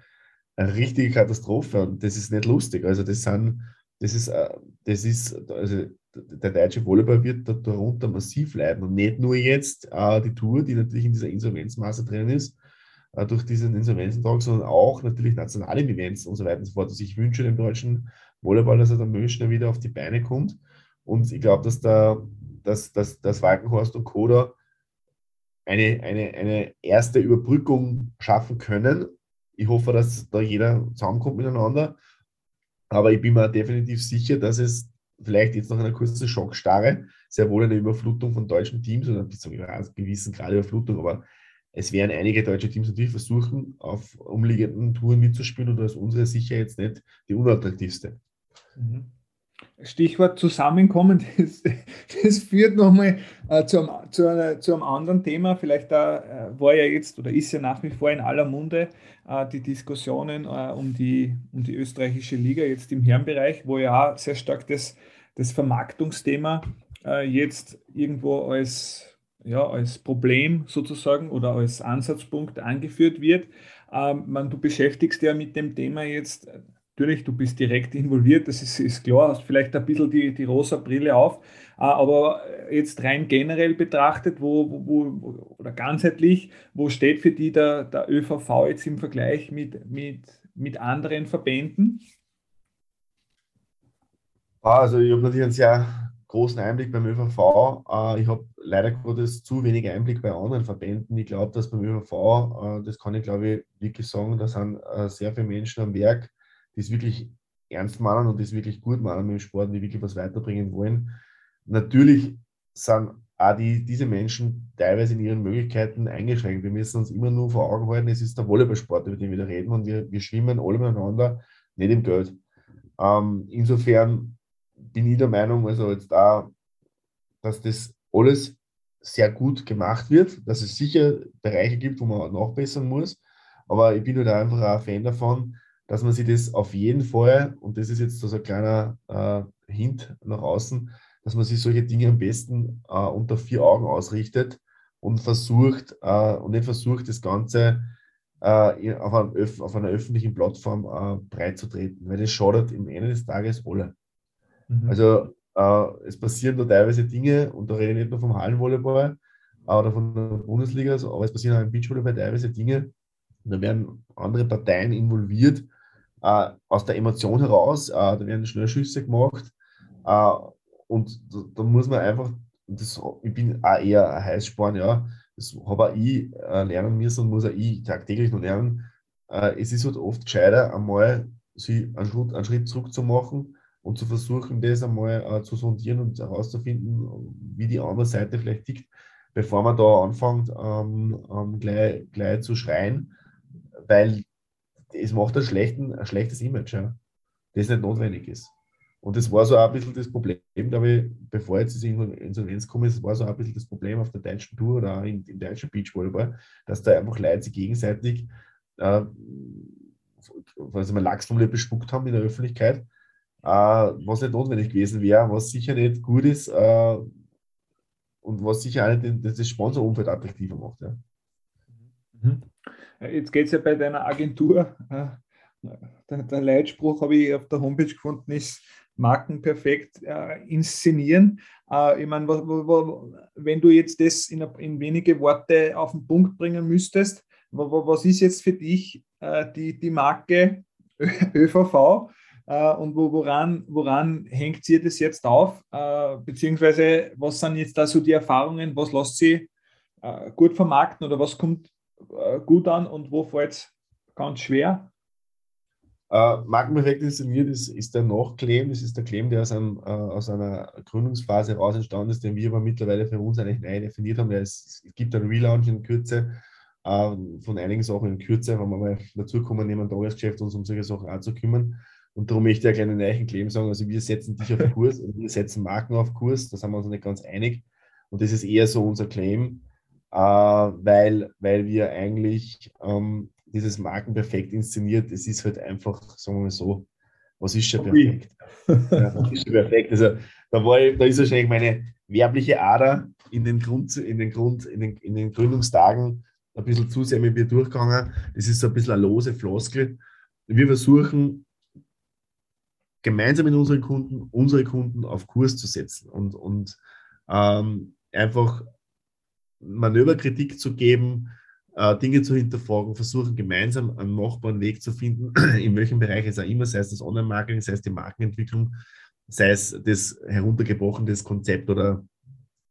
eine richtige Katastrophe und das ist nicht lustig. Also das sind, das ist, äh, das ist, also der deutsche Volleyball wird darunter massiv leiden und nicht nur jetzt die Tour, die natürlich in dieser Insolvenzmasse drin ist, äh, durch diesen Insolvenzentag, sondern auch natürlich nationale Events und so weiter und so fort. Also ich wünsche dem deutschen Volleyball, dass er dann möglichst wieder auf die Beine kommt und ich glaube, dass da, dass, dass, dass Walkenhorst und Koda eine, eine, eine erste Überbrückung schaffen können ich hoffe, dass da jeder zusammenkommt miteinander. Aber ich bin mir definitiv sicher, dass es vielleicht jetzt nach einer kurzen Schockstarre sehr wohl eine Überflutung von deutschen Teams oder bis zu einer gewissen Grad Überflutung, aber es werden einige deutsche Teams natürlich versuchen, auf umliegenden Touren mitzuspielen und da ist unsere sicher jetzt nicht die unattraktivste. Mhm. Stichwort Zusammenkommen, das, das führt nochmal äh, zu, einem, zu, zu einem anderen Thema. Vielleicht da äh, war ja jetzt oder ist ja nach wie vor in aller Munde äh, die Diskussionen äh, um, die, um die österreichische Liga jetzt im Herrenbereich, wo ja sehr stark das, das Vermarktungsthema äh, jetzt irgendwo als, ja, als Problem sozusagen oder als Ansatzpunkt angeführt wird. Ähm, man, du beschäftigst ja mit dem Thema jetzt Natürlich, du bist direkt involviert, das ist, ist klar, hast vielleicht ein bisschen die, die rosa Brille auf, äh, aber jetzt rein generell betrachtet, wo, wo, wo oder ganzheitlich, wo steht für die der, der ÖVV jetzt im Vergleich mit, mit, mit anderen Verbänden? Also ich habe natürlich einen sehr großen Einblick beim ÖVV. Äh, ich habe leider Gottes zu wenig Einblick bei anderen Verbänden. Ich glaube, dass beim ÖVV, äh, das kann ich glaube ich wirklich sagen, da sind sehr viele Menschen am Werk, die es wirklich ernst meinen und das wirklich gut meinen mit dem Sport die wirklich was weiterbringen wollen. Natürlich sind auch die, diese Menschen teilweise in ihren Möglichkeiten eingeschränkt. Wir müssen uns immer nur vor Augen halten, es ist der Volleyballsport, über den wir da reden und wir, wir schwimmen alle miteinander, nicht im Geld. Ähm, insofern bin ich der Meinung, also jetzt da, dass das alles sehr gut gemacht wird, dass es sicher Bereiche gibt, wo man nachbessern muss. Aber ich bin halt einfach ein Fan davon, dass man sich das auf jeden Fall, und das ist jetzt so ein kleiner äh, Hint nach außen, dass man sich solche Dinge am besten äh, unter vier Augen ausrichtet und versucht, äh, und nicht versucht, das Ganze äh, auf, einem, auf, einer öffentlichen Plattform äh, breit zu treten, weil das schadet im Ende des Tages alle. Mhm. Also äh, es passieren da teilweise Dinge, und da rede ich nicht nur vom Hallenvolleyball oder von der Bundesliga, aber es passieren auch im Beachvolleyball teilweise Dinge, da werden andere Parteien involviert, äh, aus der Emotion heraus, äh, da werden schnell Schüsse gemacht äh, und da, da, muss man einfach, das, ich bin auch eher ein Heißsporn, ja, das habe auch ich äh, lernen müssen und muss auch ich tagtäglich noch lernen. Äh, es ist halt oft gescheiter, einmal sich einen Schritt, einen Schritt zurück zu machen und zu versuchen, das einmal äh, zu sondieren und herauszufinden, wie die andere Seite vielleicht tickt, bevor man da anfängt, ähm, ähm, gleich, gleich zu schreien, weil es macht ein, schlechten, ein schlechtes Image, ja, das nicht notwendig ist. Und das war so ein bisschen das Problem, glaube ich, bevor jetzt diese Insolvenz kommt, das war so ein bisschen das Problem auf der deutschen Tour oder auch in, in deutschen Beachvolleyball, dass da einfach Leute sich gegenseitig äh, also mal Lachs vom Lippe bespuckt haben in der Öffentlichkeit, äh, was nicht notwendig gewesen wäre, was sicher nicht gut ist äh, und was sicher auch nicht das Sponsorumfeld attraktiver macht. Ja. Mhm. Jetzt geht es ja bei deiner Agentur der, der Leitspruch habe ich auf der Homepage gefunden, ist Marken perfekt äh, inszenieren. Äh, ich meine, wenn du jetzt das in, in, wenige Worte auf den Punkt bringen müsstest, was ist jetzt für dich äh, die, die Marke ÖVV äh, und wo, woran, woran hängt sie das jetzt auf? Äh, beziehungsweise was sind jetzt da so die Erfahrungen, was lässt sie äh, gut vermarkten oder was kommt gut an und wo fällt es ganz schwer? Äh, Markenperfekt inszeniert ist, ist der Nachclaim, das ist der Claim, der aus, einem, äh, aus einer Gründungsphase heraus entstanden ist, den wir aber mittlerweile für uns eigentlich neu definiert haben. Es, gibt einen Relaunch in Kürze äh, von einigen Sachen in Kürze, wenn wir mal dazu kommen, neben dem Tagesgeschäft uns um solche Sachen auch zu kümmern. Und darum möchte ich einen neuen Claim sagen. Also wir setzen dich auf Kurs und wir setzen Marken auf Kurs, da sind wir uns nicht ganz einig. Und das ist eher so unser Claim, äh, weil, weil wir eigentlich ähm, dieses Marken perfekt inszeniert. Es ist halt einfach, sagen wir mal so, was ist schon perfekt? ja, was ist schon perfekt? Also da, war ich, da ist wahrscheinlich meine werbliche Ader in den, Grund, in den, Grund, in den, in den Gründungstagen ein bisschen zu sehr mit mir durchgegangen. Das ist so ein bisschen eine lose Floskel. Wir versuchen gemeinsam mit unseren Kunden, unsere Kunden auf Kurs zu setzen und, und ähm, einfach Manöverkritik zu geben, äh, Dinge zu hinterfragen, versuchen gemeinsam einen machbaren Weg zu finden, in welchem Bereich es auch immer, sei es das Online-Marketing, sei es die Markenentwicklung, sei es das heruntergebrochene Konzept oder,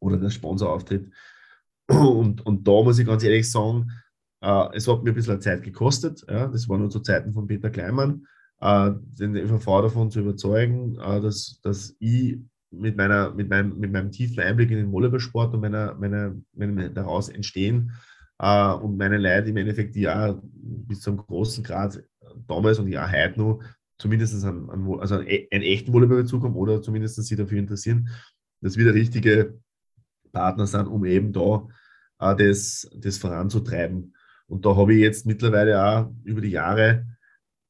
oder der Sponsorauftritt. Und, und da muss ich ganz ehrlich sagen, äh, es hat mir ein bisschen Zeit gekostet. Ja, das war nur zu Zeiten von Peter Kleimann, äh, den ÖVV davon zu überzeugen, dass, dass ich mit, meiner, mit, meinem, mit meinem tiefen Einblick in den Volleyballsport und meiner, meiner, meinem daraus entstehen äh, und meine Leute im Endeffekt, ja bis zum großen Grad damals und ja heute noch zumindest einen, einen, also einen, einen echten Volleyballbezug haben oder zumindest sich dafür interessieren, dass wir der richtige Partner sind, um eben da äh, das, das voranzutreiben. Und da habe ich jetzt mittlerweile auch über die Jahre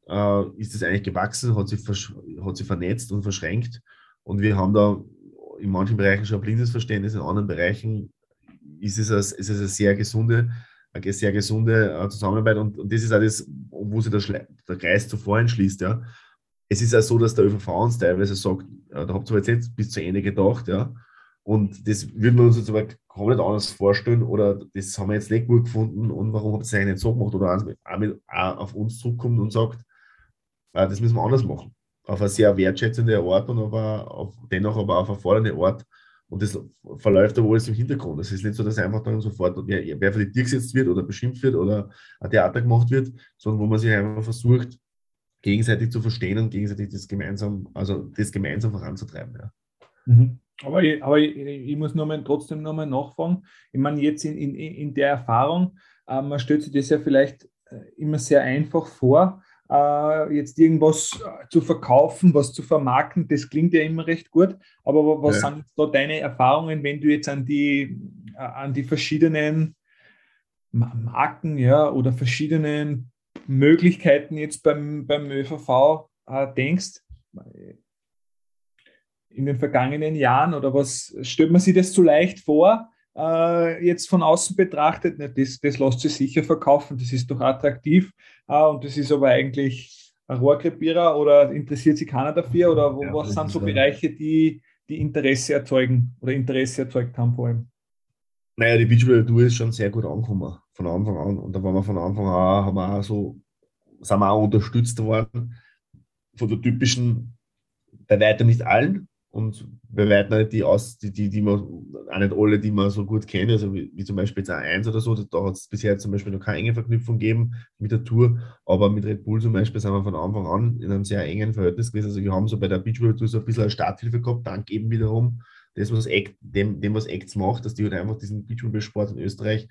äh, ist es eigentlich gewachsen, hat sich, hat sich vernetzt und verschränkt. Und wir haben da in manchen Bereichen schon ein blindes Verständnis, in anderen Bereichen ist es, eine, ist es eine sehr gesunde, eine sehr gesunde äh, Zusammenarbeit und, und das ist auch das, wo sich der, der Kreis zuvor entschließt. Ja. Es ist auch so, dass der ÖVV uns teilweise sagt, ja, da habt ihr jetzt bis zu Ende gedacht, ja. Und das würden wir uns jetzt aber komplett anders vorstellen oder das haben wir jetzt nicht gut gefunden und warum habt ihr es eigentlich nicht so gemacht oder auch, mit, auch auf uns zurückkommt und sagt, äh, das müssen wir anders machen. Auf eine sehr wertschätzende Art und aber auf, dennoch aber auf eine fordernde Art, und das verläuft aber alles im Hintergrund. Es ist nicht so, dass einfach dann sofort wer, wer für die Tür gesetzt wird oder beschimpft wird oder ein Theater gemacht wird, sondern wo man sich einfach versucht, gegenseitig zu verstehen und gegenseitig das gemeinsam, also das gemeinsam voranzutreiben. Ja. Mhm. Aber, ich, aber ich, ich muss nur mal, trotzdem nochmal nachfragen. Ich meine, jetzt in, in, in der Erfahrung, äh, man stellt sich das ja vielleicht äh, immer sehr einfach vor, äh, jetzt irgendwas äh, zu verkaufen, was zu vermarkten, das klingt ja immer recht gut. Aber was ja. sind da deine Erfahrungen, wenn du jetzt an die, äh, an die verschiedenen Marken ja, oder verschiedenen Möglichkeiten jetzt beim, beim ÖVV äh, denkst? In den vergangenen Jahren oder was stellt man sich das zu leicht vor? Äh, jetzt von außen betrachtet, ne, das, das lässt sich sicher verkaufen, das ist doch attraktiv äh, und das ist aber eigentlich ein Rohrkrepierer oder interessiert sich keiner dafür oder wo, ja, was sind so Bereiche, die, die Interesse erzeugen oder Interesse erzeugt haben vor allem? Naja, die Beachvolleyball Tour ist schon sehr gut angekommen von Anfang an und da waren wir von Anfang an, haben wir auch so, sind wir auch unterstützt worden von der typischen, bei weitem nicht allen, und bei weitem nicht die, aus, die, die, die man, auch nicht alle, die man so gut kennt, also wie, wie zum Beispiel jetzt A1 oder so, da hat es bisher zum Beispiel noch keine enge Verknüpfung gegeben mit der Tour, aber mit Red Bull zum Beispiel sind wir von Anfang an in einem sehr engen Verhältnis gewesen. Also wir haben so bei der Beachvolleyball Tour so ein bisschen eine Starthilfe gehabt, dank eben wiederum das, was Act, dem, dem, was Acts macht, dass die halt einfach diesen Beachvolleyball-Sport in Österreich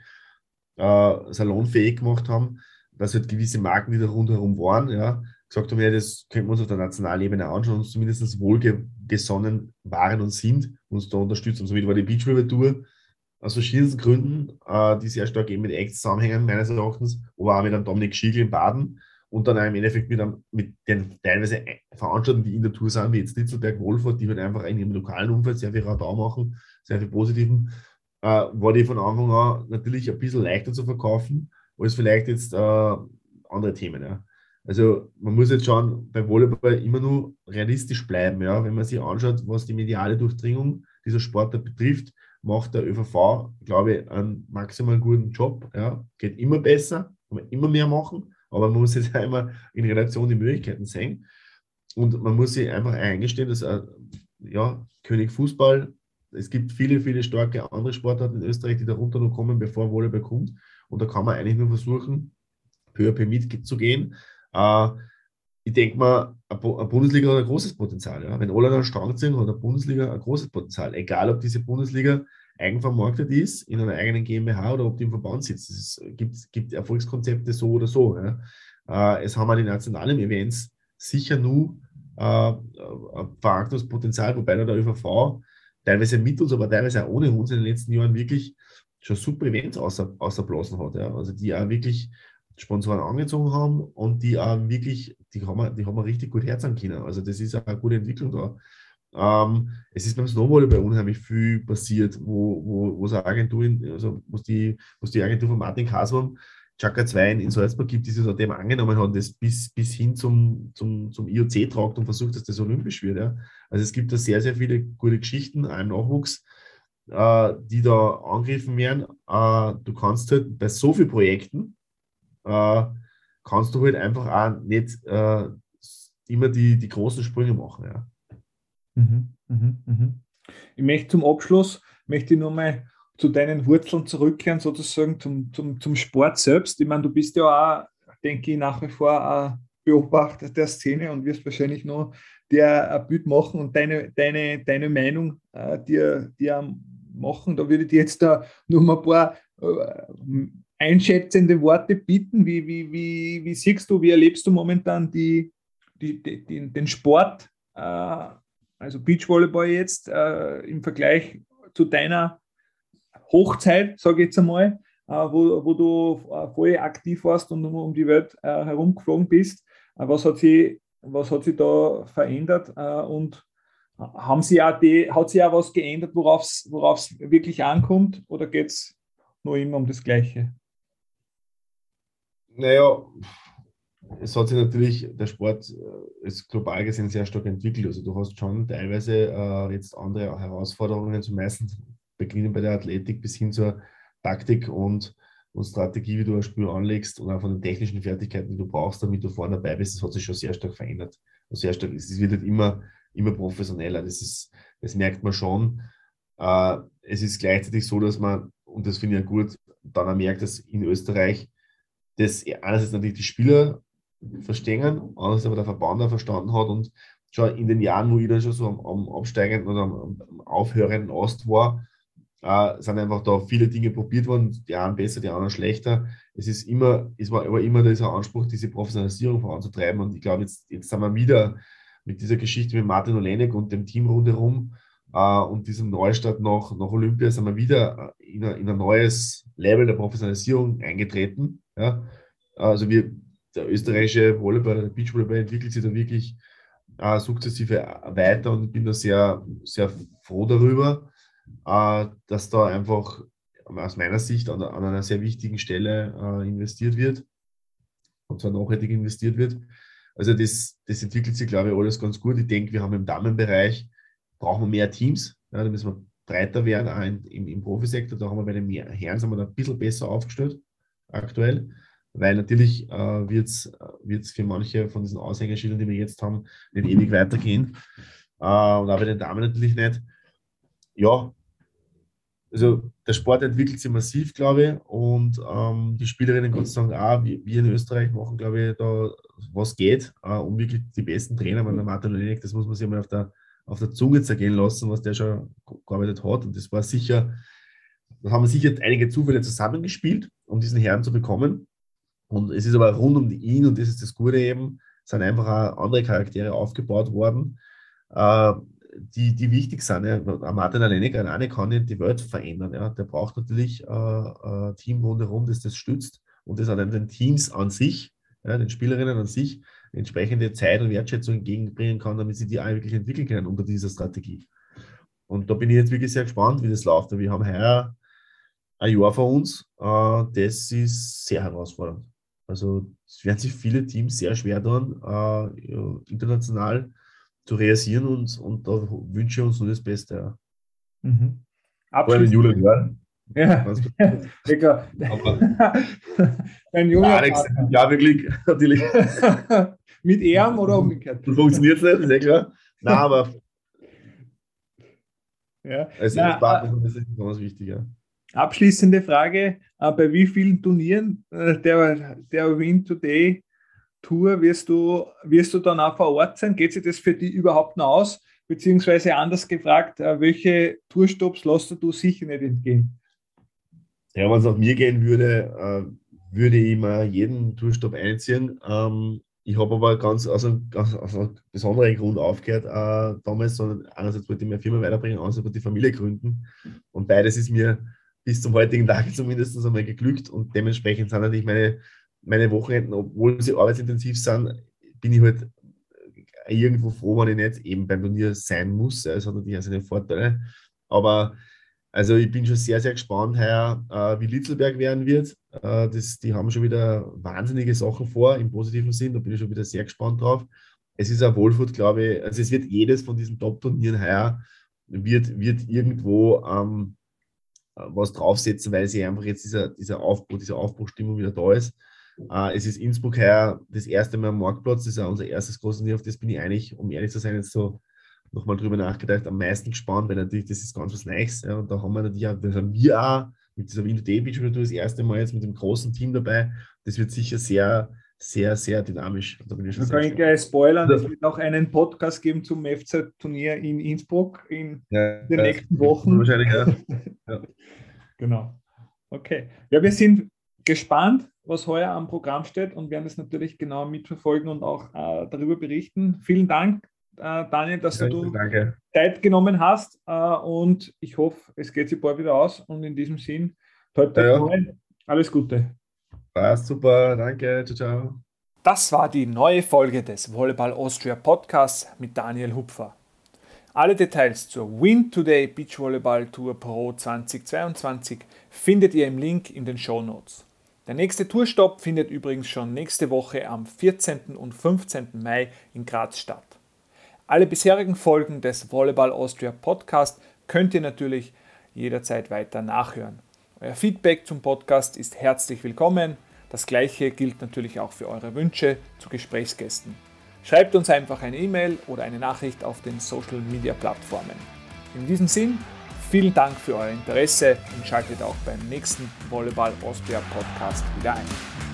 äh, salonfähig gemacht haben, dass halt gewisse Marken, die da rundherum waren, ja, gesagt haben, ja, das könnten wir uns auf der Nationalebene anschauen, uns zumindest wohlgesonnen waren und sind, uns da unterstützen. So wie war die Beach River Tour aus verschiedensten Gründen, äh, die sehr stark eben mit Acts zusammenhängen, meines Erachtens, aber auch mit einem Dominik Schiegel in Baden und dann im Endeffekt mit, einem, mit den teilweise Veranstaltungen, die in der Tour sind, wie jetzt Nitzelberg, Wolfurt, die halt einfach in ihrem lokalen Umfeld sehr viel Radar machen, sehr viel Positiven, äh, war die von Anfang an natürlich ein bisschen leichter zu verkaufen, als vielleicht jetzt äh, andere Themen. Ja. Also man muss jetzt schauen, bei Volleyball immer nur realistisch bleiben. Ja? Wenn man sich anschaut, was die mediale Durchdringung dieser Sportler betrifft, macht der ÖVV, glaube ich, einen maximal guten Job. Ja? Geht immer besser, kann man immer mehr machen, aber man muss jetzt einmal in Relation die Möglichkeiten sehen. Und man muss sich einfach eingestehen, dass äh, ja, König Fußball, es gibt viele, viele starke andere Sportarten in Österreich, die darunter noch kommen, bevor Volleyball kommt. Und da kann man eigentlich nur versuchen, peu à peu mitzugehen. Äh, ich denke mal, eine Bundesliga hat ein großes Potenzial. Ja? Wenn alle dann stark sind, hat eine Bundesliga ein großes Potenzial. Egal, ob diese Bundesliga eigenvermarktet ist, in einer eigenen GmbH oder ob die im Verband sitzt. Es gibt, gibt Erfolgskonzepte so oder so. Ja? Äh, es haben auch die nationalen Events sicher nur äh, ein Vermarktungspotenzial, wobei der ÖVV teilweise mit uns, aber teilweise auch ohne uns in den letzten Jahren wirklich schon super Events außer, außerblasen hat. Ja? Also die auch wirklich Sponsoren angezogen haben und die auch wirklich, die haben, wir, die haben wir richtig gut herzahlen können. Also das ist eine gute Entwicklung da. Ähm, es ist beim Snowball unheimlich viel passiert, wo, wo, wo es eine Agentur, also wo die, wo die Agentur von Martin Kasmann Chaka 2 in, Salzburg gibt, die sich seitdem angenommen hat, das bis, bis hin zum, zum, zum IOC tragt und versucht, dass das olympisch wird. Ja. Also es gibt da sehr, sehr viele gute Geschichten, auch im Nachwuchs, äh, die da angegriffen werden. Äh, du kannst halt bei so vielen Projekten, äh, kannst du halt einfach auch nicht äh, immer die, die großen Sprünge machen. Ja. Mhm, mh, mh. Ich möchte zum Abschluss, möchte ich nur mal zu deinen Wurzeln zurückkehren, sozusagen zum, zum, zum Sport selbst. Ich meine, du bist ja auch, denke ich, nach wie vor ein Beobachter der Szene und wirst wahrscheinlich noch der ein Bild machen und deine, deine, deine Meinung äh, dir, dir machen. Da würde ich dir jetzt da nur mal ein paar äh, einschätzende Worte bieten. Wie, wie, wie, wie siehst du, wie erlebst du momentan die, die, die den Sport, äh, also Beachvolleyball jetzt äh, im Vergleich zu deiner Hochzeit, sage ich jetzt einmal, äh, wo, wo du äh, voll aktiv warst und um, um die Welt äh, herumgeflogen bist. Äh, was, hat sie, was hat sich da verändert und haben sie auch die, hat sich auch was geändert, worauf es wirklich ankommt oder geht es nur immer um das Gleiche? Naja, es hat sich natürlich, der Sport äh, ist global gesehen sehr stark entwickelt. Also du hast schon teilweise äh, jetzt andere Herausforderungen, zum meisten beginnen bei der Athletik bis hin zur Taktik und, und Strategie, wie du ein Spiel anlegst und auch von den technischen Fertigkeiten, die du brauchst, damit du vorne dabei bist, das hat sich schon sehr stark verändert. Und sehr stark, es wird halt immer, immer professioneller. Das, ist, das merkt man schon. Äh, es ist gleichzeitig so, dass man, und das finde ich ja gut, dann auch merkt, dass in Österreich das einerseits natürlich die Spieler verstehen, andererseits aber der Verband auch verstanden hat und schon in den Jahren, wo ich dann schon so am, am absteigenden oder am, am aufhörenden Ast war, äh, sind einfach da viele Dinge probiert worden, die einen besser, die anderen schlechter. Es ist immer, es war aber immer dieser Anspruch, diese Professionalisierung voranzutreiben. Und ich glaube, jetzt, jetzt sind wir wieder mit dieser Geschichte mit Martin Olenek und dem Team rundherum und diesem Neustart nach, nach Olympia sind wir wieder in, a, in ein neues Level der Professionalisierung eingetreten. Ja? Also wir, der österreichische Volleyball, der Beachvolleyball entwickelt sich da wirklich äh, sukzessive weiter und ich bin da sehr, sehr froh darüber äh, dass da einfach aus meiner Sicht an, an einer sehr wichtigen Stelle äh, investiert wird und zwar nachhaltig investiert wird. Also das, das entwickelt sich, glaube ich, alles ganz gut. Ich denke, wir haben im Damenbereich, brauchen wir mehr Teams, ja, da müssen wir breiter werden, auch in, im, im Profisektor. Da haben wir bei den Herren sind wir da ein bisschen besser aufgestellt aktuell, weil natürlich äh, wird es für manche von diesen Aushängeschildern, die wir jetzt haben, nicht ewig weitergehen. Äh, und auch bei den Damen natürlich nicht. Ja, also der Sport entwickelt sich massiv, glaube ich, und ähm, die Spielerinnen Gott sei Dank auch, wir, in Österreich machen, glaube ich, da was geht, äh, um wirklich die besten Trainer, weil der Martin Lenik, das muss man sich mal auf der, auf der Zunge zergehen lassen, was der schon gearbeitet hat. Und das war sicher, da haben wir sicher einige Zufälle zusammengespielt, um diesen Herrn zu bekommen. Und es ist aber rund um ihn, und das ist das Gute eben, sind einfach auch andere Charaktere aufgebaut worden. Äh, die, die wichtig sind. Ja. Martin alleine, alleine kann nicht die Welt verändern. Ja. Der braucht natürlich äh, ein äh, Team rundherum, das das stützt und das an den Teams an sich, ja, den Spielerinnen an sich, entsprechende Zeit und Wertschätzung entgegenbringen kann, damit sie die auch wirklich entwickeln können unter dieser Strategie. Und da bin ich jetzt wirklich sehr gespannt, wie das läuft. Wir haben heuer ein Jahr vor uns, äh, das ist sehr herausfordernd. Also es werden sich viele Teams sehr schwer tun, äh, international zu realisieren und, und da wünsche ich uns nur das Beste. Mhm. Abschließend. Ja. Ja, lecker. Dein Junge. Alex, ja, wirklich, natürlich. Mit Ehren oder umgekehrt? Funktioniert es nicht, ist ja klar. Nein, aber. Ja. Also, Na, das ist ganz wichtig, ja. Abschließende Frage: äh, Bei wie vielen Turnieren äh, der, der Win Today Tour wirst du, wirst du dann auch vor Ort sein? Geht sich das für dich überhaupt noch aus? Beziehungsweise anders gefragt, äh, welche Tourstops lässt du sicher nicht entgehen? Ja, wenn es nach mir gehen würde, würde ich mal jeden Tourstopp einziehen. Ähm, ich habe aber ganz, ganz also einen besonderen Grund aufgehört äh, damals, sondern einerseits wollte ich meine Firma weiterbringen, andererseits wollte ich Familie gründen. Und beides ist mir bis zum heutigen Tag zumindest einmal geglückt und dementsprechend sind natürlich meine, meine Wochenenden, obwohl sie arbeitsintensiv sind, bin ich halt irgendwo froh, wenn ich nicht eben beim Turnier sein muss. Es hat natürlich auch seine Vorteile. Aber also ich bin schon sehr, sehr gespannt, heuer, äh, wie Litzelberg werden wird. Äh, das, die haben schon wieder wahnsinnige Sachen vor, im positiven Sinn. Da bin ich schon wieder sehr gespannt drauf. Es ist ein Wohlfahrt, glaube ich. Also es wird jedes von diesen Top-Turnieren heuer wird, wird irgendwo ähm, was draufsetzen, weil sie einfach jetzt dieser, dieser Aufbruch, diese Aufbruchstimmung wieder da ist. Äh, es ist Innsbruck heuer das erste Mal am Marktplatz. Das ist ja unser erstes großes Turnier, auf das bin ich eigentlich, um ehrlich zu sein, jetzt so nochmal drüber nachgedacht, am meisten gespannt, weil natürlich das ist ganz was Neues. Ja, und da haben wir natürlich auch, das haben wir auch mit dieser Day Beach das erste Mal jetzt mit dem großen Team dabei. Das wird sicher sehr, sehr, sehr dynamisch. Da bin ich schon kann ich gleich spoilern, es wird auch einen Podcast geben zum FC-Turnier in Innsbruck in ja, den nächsten Wochen. Wahrscheinlich, ja. Genau. Okay. Ja, wir sind gespannt, was heuer am Programm steht und werden es natürlich genau mitverfolgen und auch äh, darüber berichten. Vielen Dank, Daniel, dass ja, du danke. Zeit genommen hast äh, und ich hoffe, es geht sich bald wieder aus und in diesem Sinn, toi, toi, ja, ja. alles Gute. Passt super, danke, ciao, ciao. Das war die neue Folge des Volleyball Austria Podcasts mit Daniel Hupfer. Alle Details zur Win Today Beach Volleyball Tour Pro 2022 findet ihr im Link in den Show Notes. Der nächste Tourstopp findet übrigens schon nächste Woche am 14. und 15. Mai in Graz statt. Alle bisherigen Folgen des Volleyball Austria Podcast könnt ihr natürlich jederzeit weiter nachhören. Euer Feedback zum Podcast ist herzlich willkommen. Das gleiche gilt natürlich auch für eure Wünsche zu Gesprächsgästen. Schreibt uns einfach eine E-Mail oder eine Nachricht auf den Social Media Plattformen. In diesem Sinn, vielen Dank für euer Interesse und schaltet auch beim nächsten Volleyball Austria Podcast wieder ein.